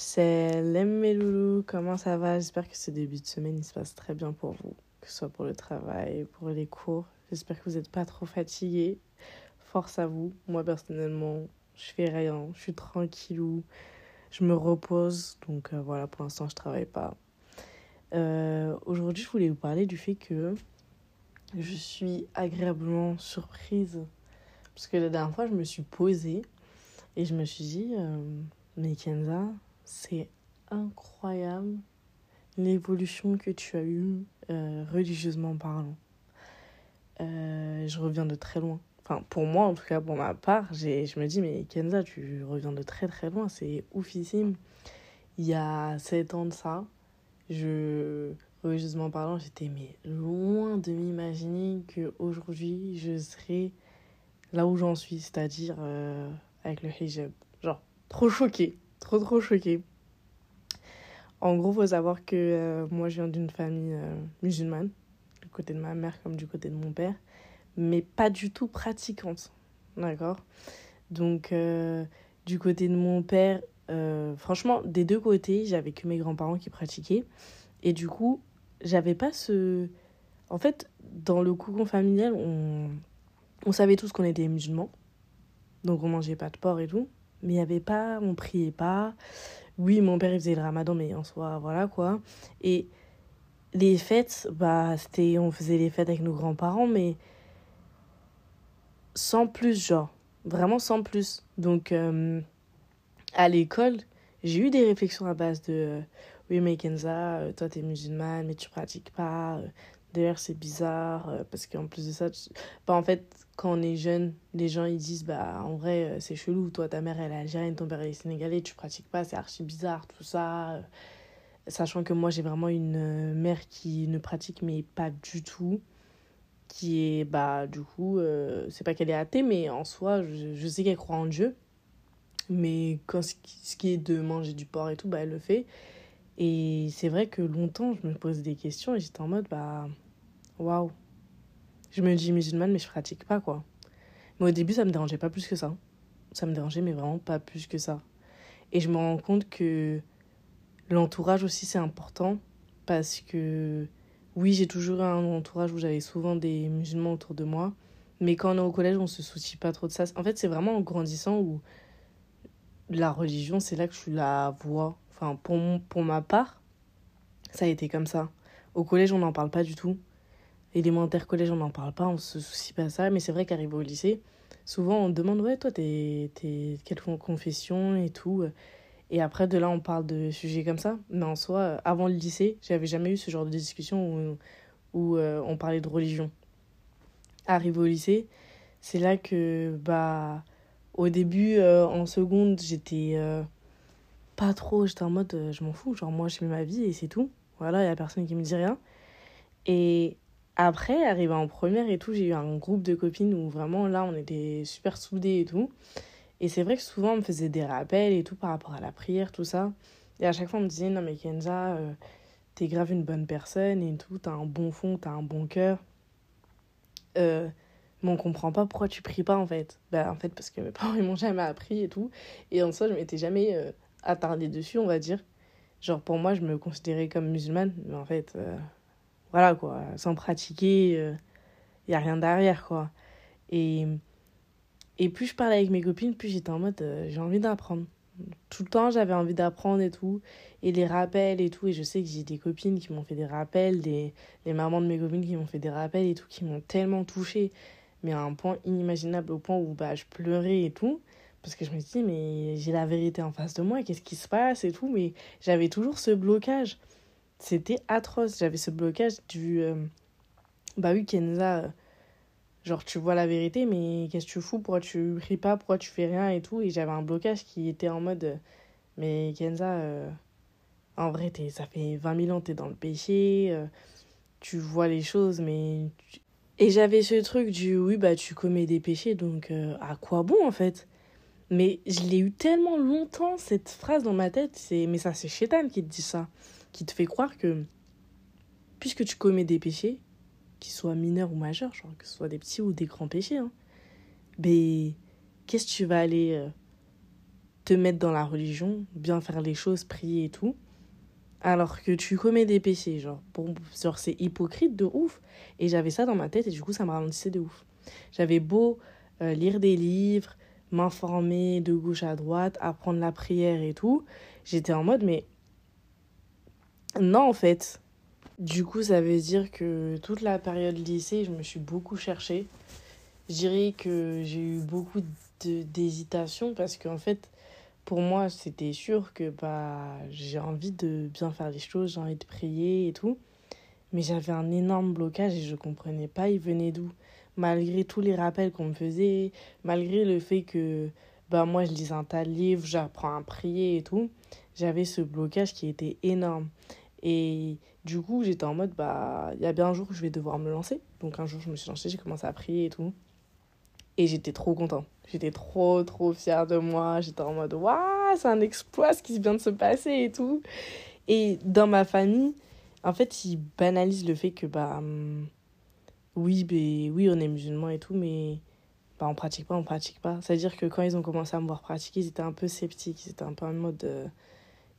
C'est mes loulous, comment ça va? J'espère que ce début de semaine il se passe très bien pour vous, que ce soit pour le travail, pour les cours. J'espère que vous n'êtes pas trop fatigués. Force à vous. Moi personnellement, je fais rien, je suis tranquillou, je me repose. Donc euh, voilà, pour l'instant je travaille pas. Euh, aujourd'hui, je voulais vous parler du fait que je suis agréablement surprise. Parce que la dernière fois, je me suis posée et je me suis dit, euh, mais Kenza, c'est incroyable l'évolution que tu as eue euh, religieusement parlant. Euh, je reviens de très loin. Enfin, pour moi, en tout cas, pour ma part, je me dis, mais Kenza, tu reviens de très très loin, c'est oufissime. Il y a 7 ans de ça, je, religieusement parlant, j'étais mais loin de m'imaginer qu'aujourd'hui, je serais là où j'en suis, c'est-à-dire euh, avec le hijab. Genre, trop choquée, trop trop choquée. En gros, faut savoir que euh, moi, je viens d'une famille euh, musulmane, du côté de ma mère comme du côté de mon père, mais pas du tout pratiquante, d'accord? Donc, du côté de mon père, franchement, des deux côtés, j'avais que mes grands-parents qui pratiquaient, et du coup, j'avais pas ce... En fait, dans le cocon familial, on, on savait tous qu'on était musulmans. Donc on mangeait pas de porc et tout. Mais il n'y avait pas, on priait pas. Oui, mon père il faisait le ramadan, mais en soi, voilà quoi. Et les fêtes, bah, c'était, on faisait les fêtes avec nos grands-parents, mais sans plus, genre. Vraiment sans plus. Donc, euh, à l'école, j'ai eu des réflexions à base de euh, Oui, mais Kenza, euh, toi t'es musulmane, mais tu pratiques pas. D'ailleurs, c'est bizarre euh, parce qu'en plus de ça, bah, en fait, quand on est jeune, les gens ils disent bah en vrai, euh, c'est chelou, toi ta mère elle est algérienne, ton père est sénégalais, tu pratiques pas, c'est archi bizarre tout ça. Euh. Sachant que moi j'ai vraiment une mère qui ne pratique mais pas du tout qui est bah du coup c'est pas qu'elle est athée mais en soi je, je sais qu'elle croit en Dieu mais quand ce qui est de manger du porc et tout bah elle le fait et c'est vrai que longtemps, je me posais des questions et j'étais en mode, bah, waouh. Je me dis musulmane, mais je pratique pas, quoi. Mais au début, ça me dérangeait pas plus que ça. Ça me dérangeait, mais vraiment pas plus que ça. Et je me rends compte que l'entourage aussi, c'est important parce que, oui, j'ai toujours un entourage où j'avais souvent des musulmans autour de moi. Mais quand on est au collège, on se soucie pas trop de ça. En fait, c'est vraiment en grandissant où la religion, c'est là que je la vois Enfin, pour, pour ma part, ça a été comme ça. Au collège, on n'en parle pas du tout. Élémentaire, collège, on n'en parle pas, on se soucie pas de ça. Mais c'est vrai qu'arrivé au lycée, souvent on demande Ouais, toi, t'es, quelle confession et tout. Et après, de là, on parle de sujets comme ça. Mais en soi, avant le lycée, j'avais jamais eu ce genre de discussion où, où euh, on parlait de religion. Arrivé au lycée, c'est là que, bah, au début, euh, en seconde, j'étais. Euh, pas trop. J'étais en mode, euh, je m'en fous. Genre, moi, je fais ma vie et c'est tout. Voilà, il n'y a personne qui me dit rien. Et après, arrivé en première et tout, j'ai eu un groupe de copines où vraiment, là, on était super soudés et tout. Et c'est vrai que souvent, on me faisait des rappels et tout par rapport à la prière, tout ça. Et à chaque fois, on me disait, non, mais Kenza, euh, t'es grave une bonne personne et tout, t'as un bon fond, t'as un bon cœur. Euh, mais on comprend pas pourquoi tu pries pas en fait. Bah, en fait, parce que mes parents ils m'ont jamais appris et tout. Et en soi, je m'étais jamais euh, attardé dessus, on va dire. Genre, pour moi, je me considérais comme musulmane, mais en fait, voilà quoi, sans pratiquer, il euh, y a rien derrière quoi. Et, et plus je parlais avec mes copines, plus j'étais en mode, euh, j'ai envie d'apprendre. Tout le temps, j'avais envie d'apprendre et tout. Et les rappels et tout. Et je sais que j'ai des copines qui m'ont fait des rappels, des, les mamans de mes copines qui m'ont fait des rappels et tout, qui m'ont tellement touchée, mais à un point inimaginable, au point où bah, je pleurais et tout. Parce que je me dis, mais j'ai la vérité en face de moi, qu'est-ce qui se passe et tout. Mais j'avais toujours ce blocage. C'était atroce. J'avais ce blocage du. Euh, bah oui, Kenza, euh, genre tu vois la vérité, mais qu'est-ce que tu fous? Pourquoi tu pries pas? Pourquoi tu fais rien et tout? Et j'avais un blocage qui était en mode, euh, mais Kenza, en vrai, ça fait 20 000 ans t'es dans le péché, tu vois les choses, mais. Et j'avais ce truc du oui, bah tu commets des péchés, donc à quoi bon en fait? Mais je l'ai eu tellement longtemps, cette phrase dans ma tête. c'est Mais ça, c'est Chétan qui te dit ça. Qui te fait croire que, puisque tu commets des péchés, qu'ils soient mineurs ou majeurs, genre que ce soit des petits ou des grands péchés, hein, mais qu'est-ce que tu vas aller euh, te mettre dans la religion, bien faire les choses, prier et tout, alors que tu commets des péchés, genre, pour, genre c'est hypocrite de ouf. Et j'avais ça dans ma tête et du coup, ça me ralentissait de ouf. J'avais beau euh, lire des livres, m'informer de gauche à droite, apprendre la prière et tout, j'étais en mode, mais non, en fait. Du coup, ça veut dire que toute la période lycée, je me suis beaucoup cherchée. Je dirais que j'ai eu beaucoup d'hésitation parce qu'en fait, pour moi, c'était sûr que bah, j'ai envie de bien faire les choses, j'ai envie de prier et tout. Mais j'avais un énorme blocage et je comprenais pas il venait d'où. Malgré tous les rappels qu'on me faisait, malgré le fait que bah, moi je lis un tas de livres, j'apprends à prier et tout, j'avais ce blocage qui était énorme. Et du coup, j'étais en mode, bah, il y a bien un jour où je vais devoir me lancer. Donc un jour, je me suis lancée, j'ai commencé à prier et tout. Et j'étais trop content. J'étais trop, trop fière de moi. J'étais en mode, waouh, c'est un exploit ce qui vient de se passer et tout. Et dans ma famille, en fait, ils banalisent le fait que, bah, hum, oui, ben, oui, on est musulmans et tout, mais bah, on pratique pas, on pratique pas. C'est-à-dire que quand ils ont commencé à me voir pratiquer, ils étaient un peu sceptiques. Ils étaient un peu en mode. Euh,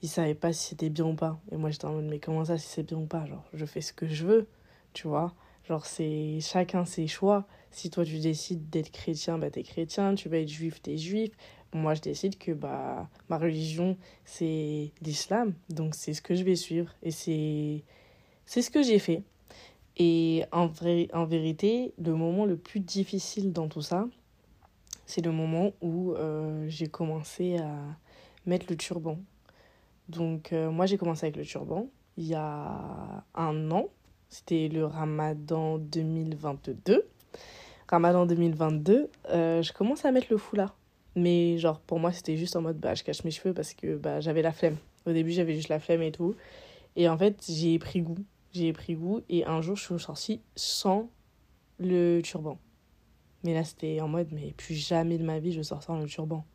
ils savaient pas si c'était bien ou pas. Et moi, j'étais en mode, mais comment ça, si c'est bien ou pas? Genre, je fais ce que je veux, tu vois? Genre, c'est chacun ses choix. Si toi, tu décides d'être chrétien, bah, t'es chrétien. Tu vas être juif, t'es juif. Moi, je décide que bah, ma religion, c'est l'islam. Donc, c'est ce que je vais suivre. Et c'est, c'est ce que j'ai fait. Et en, vrai, en vérité, le moment le plus difficile dans tout ça, c'est le moment où euh, j'ai commencé à mettre le turban. Donc, euh, moi, j'ai commencé avec le turban il y a un an. C'était le ramadan 2022. Ramadan 2022, euh, je commence à mettre le foulard. Mais genre, pour moi, c'était juste en mode, bah, je cache mes cheveux parce que bah, j'avais la flemme. Au début, j'avais juste la flemme et tout. Et en fait, j'ai pris goût. J'ai pris goût. Et un jour, je suis sortie sans le turban. Mais là, c'était en mode, mais plus jamais de ma vie, je sors sans le turban.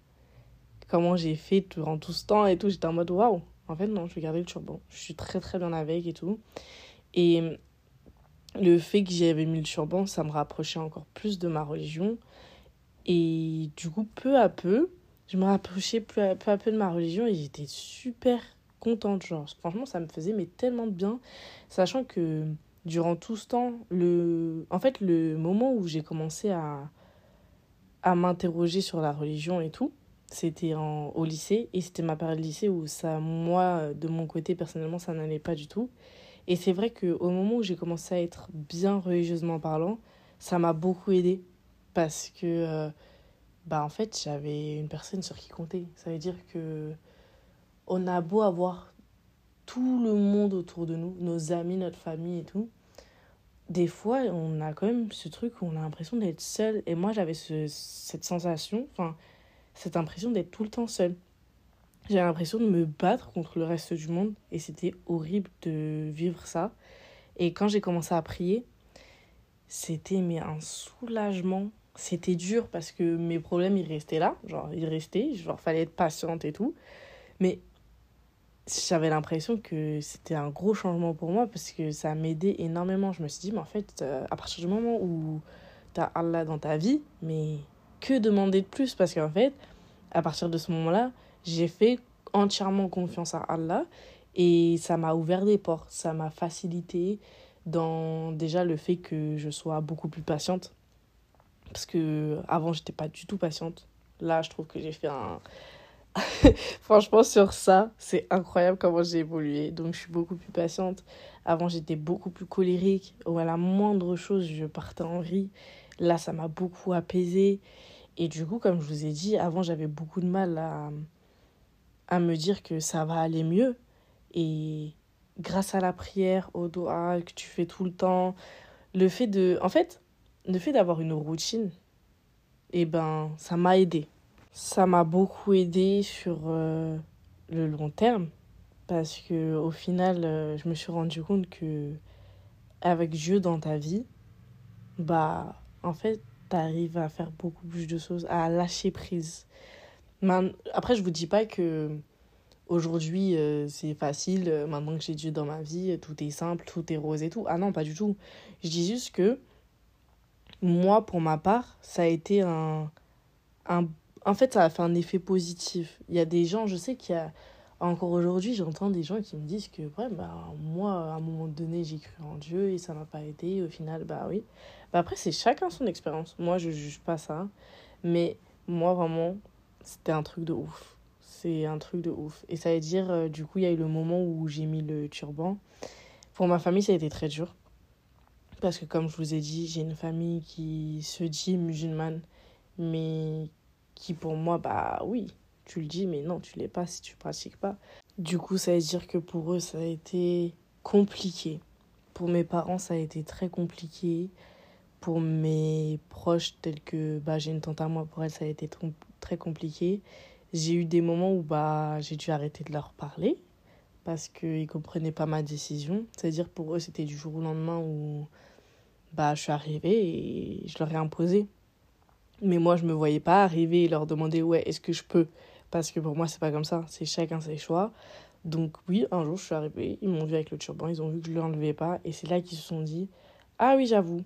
Comment j'ai fait durant tout ce temps et tout, j'étais en mode, waouh. En fait, non, je vais garder le turban. Je suis très, très bien avec et tout. Et le fait que j'avais mis le turban, ça me rapprochait encore plus de ma religion. Et du coup, peu à peu, je me rapprochais peu à peu, de ma religion et j'étais super contente. Genre, franchement, ça me faisait mais tellement de bien. Sachant que durant tout ce temps, le... en fait, le moment où j'ai commencé à, à m'interroger sur la religion et tout, c'était au lycée et c'était ma période de lycée où ça, moi, de mon côté, personnellement, ça n'allait pas du tout. Et c'est vrai qu'au moment où j'ai commencé à être bien religieusement parlant, ça m'a beaucoup aidé parce que, euh, bah, en fait, j'avais une personne sur qui compter. Ça veut dire que on a beau avoir tout le monde autour de nous, nos amis, notre famille et tout. Des fois, on a quand même ce truc où on a l'impression d'être seul. Et moi, j'avais ce, cette sensation, enfin, cette impression d'être tout le temps seul. J'ai l'impression de me battre contre le reste du monde et c'était horrible de vivre ça. Et quand j'ai commencé à prier, c'était mais un soulagement. C'était dur parce que mes problèmes ils restaient là, genre ils restaient, genre fallait être patiente et tout. Mais j'avais l'impression que c'était un gros changement pour moi parce que ça m'aidait énormément. Je me suis dit, mais en fait, euh, à partir du moment où tu as Allah dans ta vie, mais que demander de plus? Parce qu'en fait, à partir de ce moment-là, j'ai fait entièrement confiance à Allah et ça m'a ouvert des portes, ça m'a facilité dans déjà le fait que je sois beaucoup plus patiente parce que avant j'étais pas du tout patiente. Là, je trouve que j'ai fait un Franchement sur ça, c'est incroyable comment j'ai évolué. Donc je suis beaucoup plus patiente. Avant, j'étais beaucoup plus colérique. Ou à la moindre chose, je partais en riz. Là, ça m'a beaucoup apaisé. Et du coup, comme je vous ai dit, avant, j'avais beaucoup de mal à, à me dire que ça va aller mieux. Et grâce à la prière, au doigt que tu fais tout le temps, le fait de. En fait, le fait d'avoir une routine, eh ben, ça m'a aidé. Ça m'a beaucoup aidé sur euh, le long terme. Parce que au final, euh, je me suis rendu compte que avec Dieu dans ta vie, bah, en fait, t'arrives à faire beaucoup plus de choses, à lâcher prise. Après, je vous dis pas que aujourd'hui euh, c'est facile, maintenant que j'ai Dieu dans ma vie, tout est simple, tout est rose et tout. Ah non, pas du tout. Je dis juste que moi, pour ma part, ça a été un, un, en fait, ça a fait un effet positif. Il y a des gens, je sais qu'il y a. Encore aujourd'hui, j'entends des gens qui me disent que, ouais, bah, moi, à un moment donné, j'ai cru en Dieu et ça m'a pas aidé. Au final, bah oui. Bah, après, c'est chacun son expérience. Moi, je juge pas ça. Mais moi, vraiment, c'était un truc de ouf. C'est un truc de ouf. Et ça veut dire, euh, du coup, il y a eu le moment où j'ai mis le turban. Pour ma famille, ça a été très dur. Parce que, comme je vous ai dit, j'ai une famille qui se dit musulmane, mais qui, pour moi, bah oui, tu le dis, mais non, tu l'es pas si tu pratiques pas. Du coup, ça veut dire que pour eux, ça a été compliqué. Pour mes parents, ça a été très compliqué. Pour mes proches, tels que bah, j'ai une tante à moi, pour elle, ça a été très compliqué. J'ai eu des moments où bah, j'ai dû arrêter de leur parler parce qu'ils ne comprenaient pas ma décision. C'est-à-dire pour eux, c'était du jour au lendemain où bah, je suis arrivée et je leur ai imposé. Mais moi, je ne me voyais pas arriver et leur demander ouais, est-ce que je peux? Parce que pour moi, c'est pas comme ça. C'est chacun ses choix. Donc, oui, un jour, je suis arrivée, ils m'ont vu avec le turban, ils ont vu que je l'enlevais pas. Et c'est là qu'ils se sont dit ah oui, j'avoue,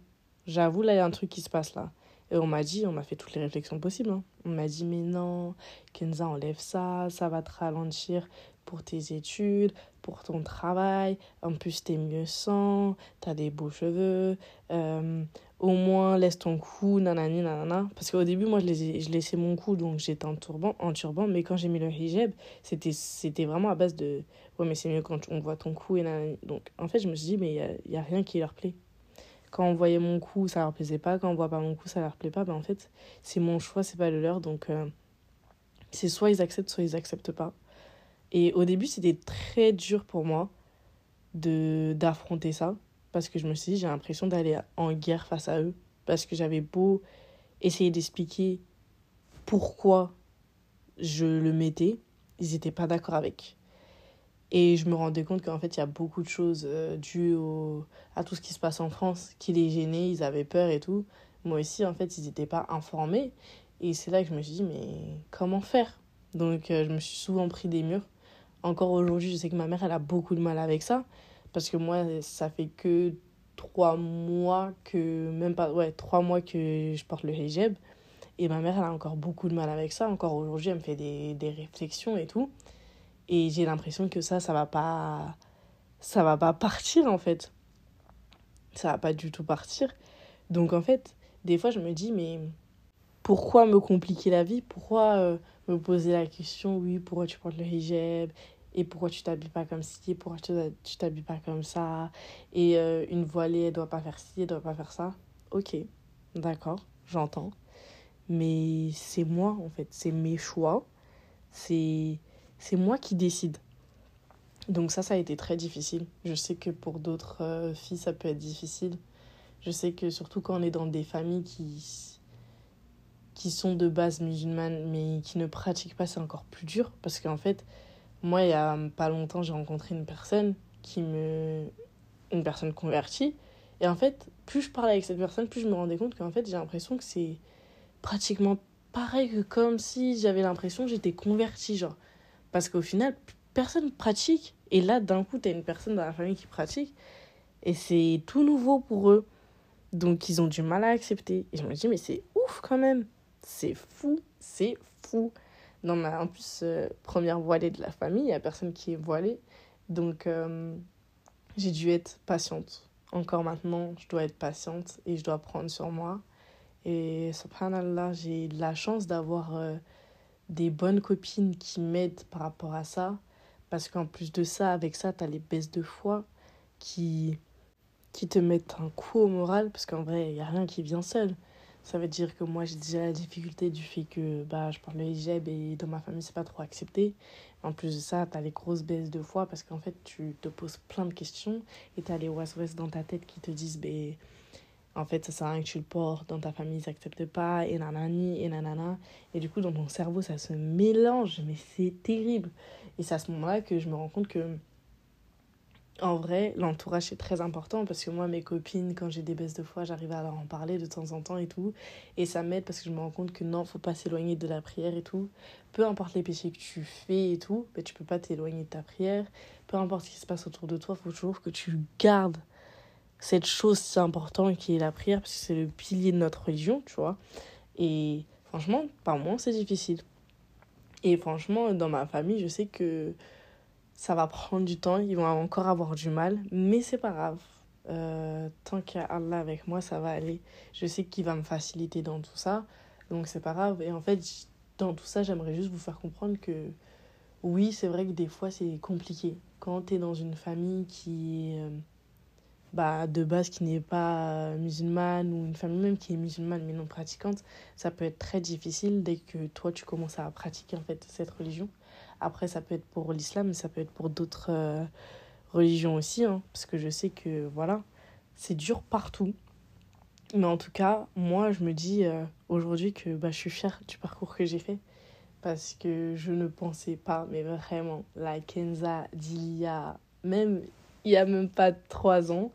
j'avoue, là, il y a un truc qui se passe là. Et on m'a dit, on m'a fait toutes les réflexions possibles. Hein. On m'a dit, mais non, Kenza, enlève ça, ça va te ralentir pour tes études, pour ton travail. En plus, t'es mieux sans, t'as des beaux cheveux. Euh, au moins, laisse ton cou, nanani, nanana. Parce qu'au début, moi, je, les, je laissais mon cou, donc j'étais en turban, en turban. Mais quand j'ai mis le hijab, c'était, c'était vraiment à base de ouais, mais c'est mieux quand on voit ton cou et nanani. Donc, en fait, je me suis dit, mais il n'y a, a rien qui leur plaît quand on voyait mon cou, ça leur plaisait pas. Quand on voit pas mon cou, ça leur plaît pas. Ben, en fait, c'est mon choix, c'est pas le leur. Donc, euh, c'est soit ils acceptent, soit ils acceptent pas. Et au début, c'était très dur pour moi de d'affronter ça parce que je me suis dit j'ai l'impression d'aller en guerre face à eux parce que j'avais beau essayer d'expliquer pourquoi je le mettais, ils n'étaient pas d'accord avec. Et je me rendais compte qu'en fait, il y a beaucoup de choses euh, dues à tout ce qui se passe en France qui les gênaient, ils avaient peur et tout. Moi aussi, en fait, ils n'étaient pas informés. Et c'est là que je me suis dit, mais comment faire? Donc, euh, je me suis souvent pris des murs encore aujourd'hui, je sais que ma mère, elle a beaucoup de mal avec ça. Parce que moi, ça fait que trois mois que, même pas, ouais, trois mois que je porte le hijab. Et ma mère, elle a encore beaucoup de mal avec ça. Encore aujourd'hui, elle me fait des, des réflexions et tout. Et j'ai l'impression que ça, ça va pas, ça va pas partir en fait. Ça va pas du tout partir. Donc en fait, des fois, je me dis, mais pourquoi me compliquer la vie Pourquoi euh, me poser la question, oui, pourquoi tu portes le hijab et pourquoi tu t'habilles pas comme ci, pourquoi tu t'habilles pas comme ça, et euh, une voilée, elle doit pas faire ci, elle doit pas faire ça. Ok, d'accord, j'entends. Mais c'est moi, en fait, c'est mes choix, c'est moi qui décide. Donc ça, ça a été très difficile. Je sais que pour d'autres euh, filles, ça peut être difficile. Je sais que surtout quand on est dans des familles qui qui sont de base musulmanes mais qui ne pratiquent pas, c'est encore plus dur. Parce qu'en fait, moi, il y a pas longtemps, j'ai rencontré une personne qui me. une personne convertie. Et en fait, plus je parlais avec cette personne, plus je me rendais compte qu'en fait, j'ai l'impression que c'est pratiquement pareil que comme si j'avais l'impression que j'étais convertie, genre. Parce qu'au final, personne pratique. Et là, d'un coup, t'as une personne dans la famille qui pratique. Et c'est tout nouveau pour eux. Donc, ils ont du mal à accepter. Et je me dis, mais c'est ouf quand même. C'est fou, c'est fou. Non, mais en plus, euh, première voilée de la famille, il n'y a personne qui est voilée. Donc, euh, j'ai dû être patiente. Encore maintenant, je dois être patiente et je dois prendre sur moi. Et subhanallah, j'ai la chance d'avoir euh, des bonnes copines qui m'aident par rapport à ça. Parce qu'en plus de ça, avec ça, tu as les baisses de foi qui, qui te mettent un coup au moral. Parce qu'en vrai, il n'y a rien qui vient seul. Ça veut dire que moi, j'ai déjà la difficulté du fait que bah, je parle le hijab et dans ma famille, c'est pas trop accepté. En plus de ça, tu as les grosses baisses de foi parce qu'en fait, tu te poses plein de questions et tu as les was dans ta tête qui te disent ben en fait, ça sert à rien que tu le portes, dans ta famille, ils n'acceptent pas, et nanani, et nanana. Et du coup, dans ton cerveau, ça se mélange, mais c'est terrible. Et c'est à ce moment-là que je me rends compte que en vrai, l'entourage est très important parce que moi, mes copines, quand j'ai des baisses de foi, j'arrive à leur en parler de temps en temps et tout. Et ça m'aide parce que je me rends compte que non, faut pas s'éloigner de la prière et tout. Peu importe les péchés que tu fais et tout, mais tu peux pas t'éloigner de ta prière. Peu importe ce qui se passe autour de toi, faut toujours que tu gardes cette chose si importante qui est la prière parce que c'est le pilier de notre religion, tu vois. Et Franchement, par moi, c'est difficile. Et franchement, dans ma famille, je sais que ça va prendre du temps, ils vont encore avoir du mal, mais c'est pas grave. Euh, tant qu'il y a Allah avec moi, ça va aller. Je sais qu'il va me faciliter dans tout ça, donc c'est pas grave. Et en fait, dans tout ça, j'aimerais juste vous faire comprendre que oui, c'est vrai que des fois c'est compliqué. Quand tu es dans une famille qui euh, bah, de base qui n'est pas musulmane ou une famille même qui est musulmane mais non pratiquante, ça peut être très difficile dès que toi tu commences à pratiquer en fait cette religion. Après, ça peut être pour l'islam, mais ça peut être pour d'autres euh, religions aussi, hein, parce que je sais que voilà, c'est dur partout. Mais en tout cas, moi, je me dis euh, aujourd'hui que bah, je suis fière du parcours que j'ai fait parce que je ne pensais pas, mais vraiment, la Kenza d'il y a même, il y a même pas trois ans,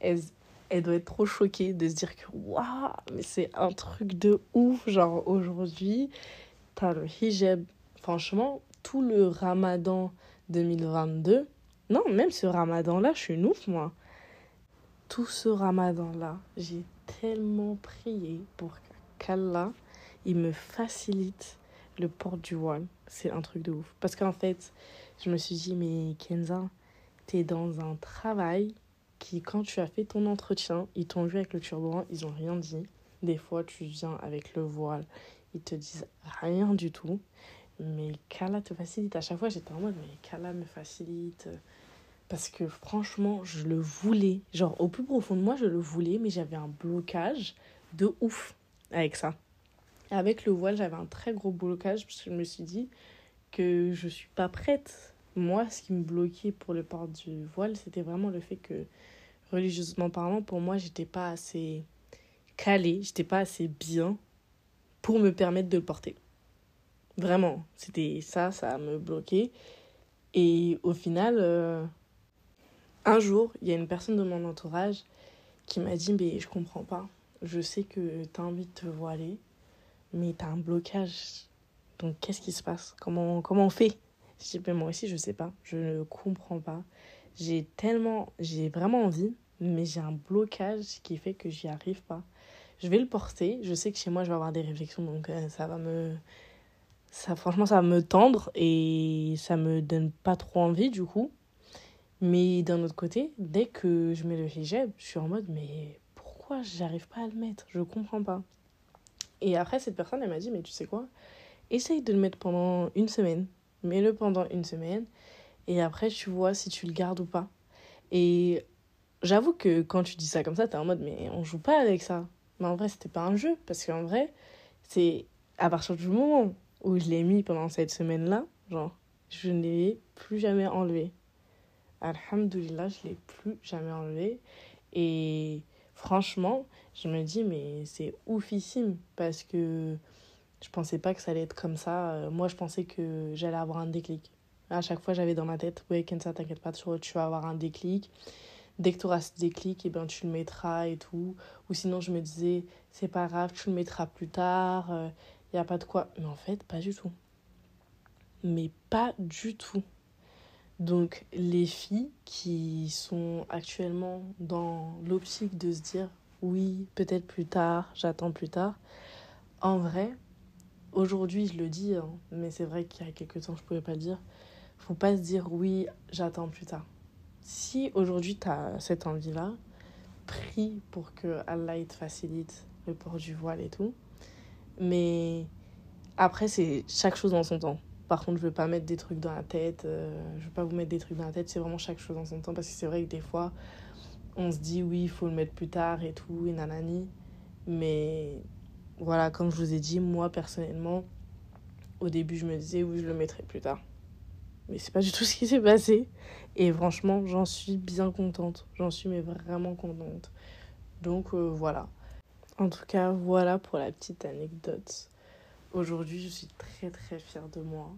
elle, elle doit être trop choquée de se dire que waouh, mais c'est un truc de ouf. Genre aujourd'hui, t'as le hijab. Franchement, tout le ramadan 2022, non, même ce ramadan-là, je suis une ouf, moi. Tout ce ramadan-là, j'ai tellement prié pour qu'Allah, il me facilite le port du voile. C'est un truc de ouf. Parce qu'en fait, je me suis dit, mais Kenza, t'es dans un travail qui, quand tu as fait ton entretien, ils t'ont vu avec le turban, ils ont rien dit. Des fois, tu viens avec le voile, ils te disent rien du tout. Mais Kala te facilite. À chaque fois, j'étais en mode, mais Kala me facilite. Parce que franchement, je le voulais. Genre, au plus profond de moi, je le voulais, mais j'avais un blocage de ouf avec ça. Avec le voile, j'avais un très gros blocage parce que je me suis dit que je suis pas prête. Moi, ce qui me bloquait pour le port du voile, c'était vraiment le fait que, religieusement parlant, pour moi, j'étais pas assez calée, j'étais pas assez bien pour me permettre de le porter. Vraiment, c'était ça, ça me bloquait. Et au final, euh, un jour, il y a une personne de mon entourage qui m'a dit Mais je comprends pas. Je sais que tu as envie de te voiler, mais tu as un blocage. Donc, qu'est-ce qui se passe? Comment, comment on fait? Je dis, mais moi aussi, je sais pas. Je ne comprends pas. J'ai tellement, j'ai vraiment envie, mais j'ai un blocage qui fait que j'y arrive pas. Je vais le porter. Je sais que chez moi, je vais avoir des réflexions, donc euh, ça va me. Ça, franchement, ça va me tendre et ça me donne pas trop envie du coup. Mais d'un autre côté, dès que je mets le hijab, je suis en mode, mais pourquoi j'arrive pas à le mettre? Je comprends pas. Et après, cette personne, elle m'a dit, mais tu sais quoi? Essaye de le mettre pendant une semaine. Mets-le pendant une semaine. Et après, tu vois si tu le gardes ou pas. Et j'avoue que quand tu dis ça comme ça, t'es en mode, mais on joue pas avec ça. Mais en vrai, c'était pas un jeu. Parce qu'en vrai, c'est à partir du moment où je l'ai mis pendant cette semaine-là, genre, je ne l'ai plus jamais enlevé. Alhamdulillah, je ne l'ai plus jamais enlevé. Et franchement, je me dis, mais c'est oufissime parce que je pensais pas que ça allait être comme ça. Euh, moi, je pensais que j'allais avoir un déclic. À chaque fois, j'avais dans ma tête, ouais, ça t'inquiète pas, tu vas avoir un déclic. Dès que tu auras ce déclic, eh ben, tu le mettras et tout. Ou sinon, je me disais, c'est pas grave, tu le mettras plus tard, il n'y a pas de quoi. Mais en fait, pas du tout. Mais pas du tout. Donc les filles qui sont actuellement dans l'optique de se dire oui, peut-être plus tard, j'attends plus tard, en vrai, aujourd'hui je le dis, hein, mais c'est vrai qu'il y a quelques temps je pouvais pas le dire, faut pas se dire oui, j'attends plus tard. Si aujourd'hui tu as cette envie-là, prie pour que Allah te facilite le port du voile et tout. Mais après, c'est chaque chose dans son temps. Par contre, je veux pas mettre des trucs dans la tête. Euh, je veux pas vous mettre des trucs dans la tête. C'est vraiment chaque chose en son temps. Parce que c'est vrai que des fois, on se dit oui, il faut le mettre plus tard et tout, et nanani. Mais voilà, comme je vous ai dit, moi personnellement, au début, je me disais oui, je le mettrai plus tard. Mais c'est pas du tout ce qui s'est passé. Et franchement, j'en suis bien contente. J'en suis mais vraiment contente. Donc euh, voilà. En tout cas, voilà pour la petite anecdote. Aujourd'hui, je suis très très fière de moi.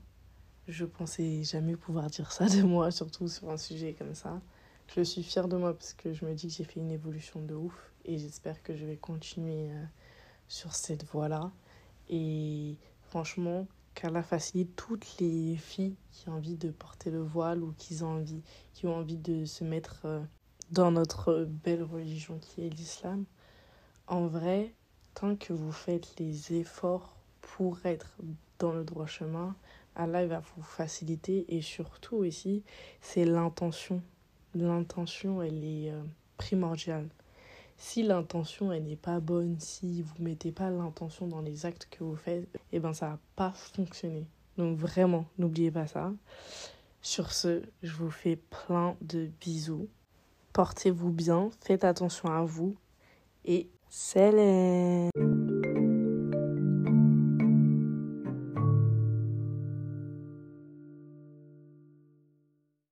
Je pensais jamais pouvoir dire ça de moi, surtout sur un sujet comme ça. Je suis fière de moi parce que je me dis que j'ai fait une évolution de ouf et j'espère que je vais continuer euh, sur cette voie-là. Et franchement, qu'Allah facilite toutes les filles qui ont envie de porter le voile ou qui ont envie, qui ont envie de se mettre euh, dans notre belle religion qui est l'islam. En vrai, tant que vous faites les efforts pour être dans le droit chemin, Allah va vous faciliter et surtout aussi, c'est l'intention. L'intention, elle est euh, primordiale. Si l'intention, elle n'est pas bonne, si vous mettez pas l'intention dans les actes que vous faites, eh ben ça va pas fonctionner. Donc vraiment, n'oubliez pas ça. Sur ce, je vous fais plein de bisous. Portez-vous bien, faites attention à vous et Sale.